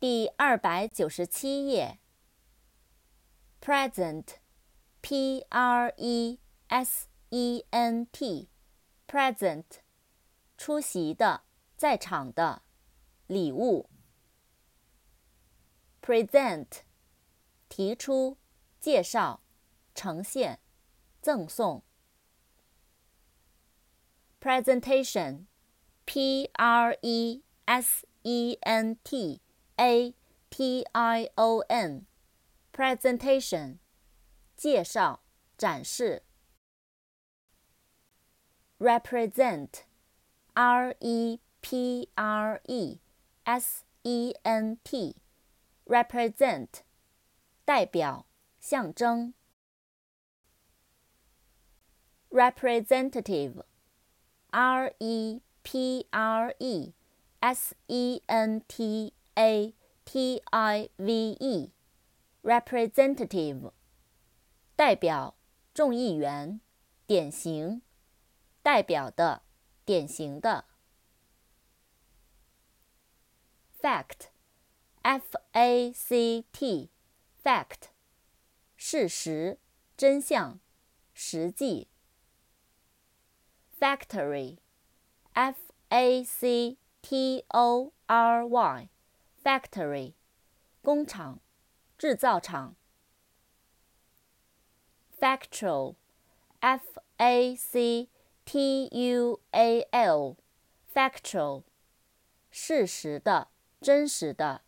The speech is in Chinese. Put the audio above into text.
第二百九十七页。present，p-r-e-s-e-n-t，present，出席的，在场的，礼物。present，提出，介绍，呈现，赠送。presentation，p-r-e-s-e-n-t。A T I O N，presentation，介绍、展示。represent，R E P R E S E N T，represent，代表、象征。representative，R E P R E S E N T。a T i v e，representative，代表，众议员，典型，代表的，典型的。fact，f a c t，fact，事实，真相，实际。factory，f a c t o r y。Factory，工厂，制造厂。Factual，F-A-C-T-U-A-L，Factual，事实的，真实的。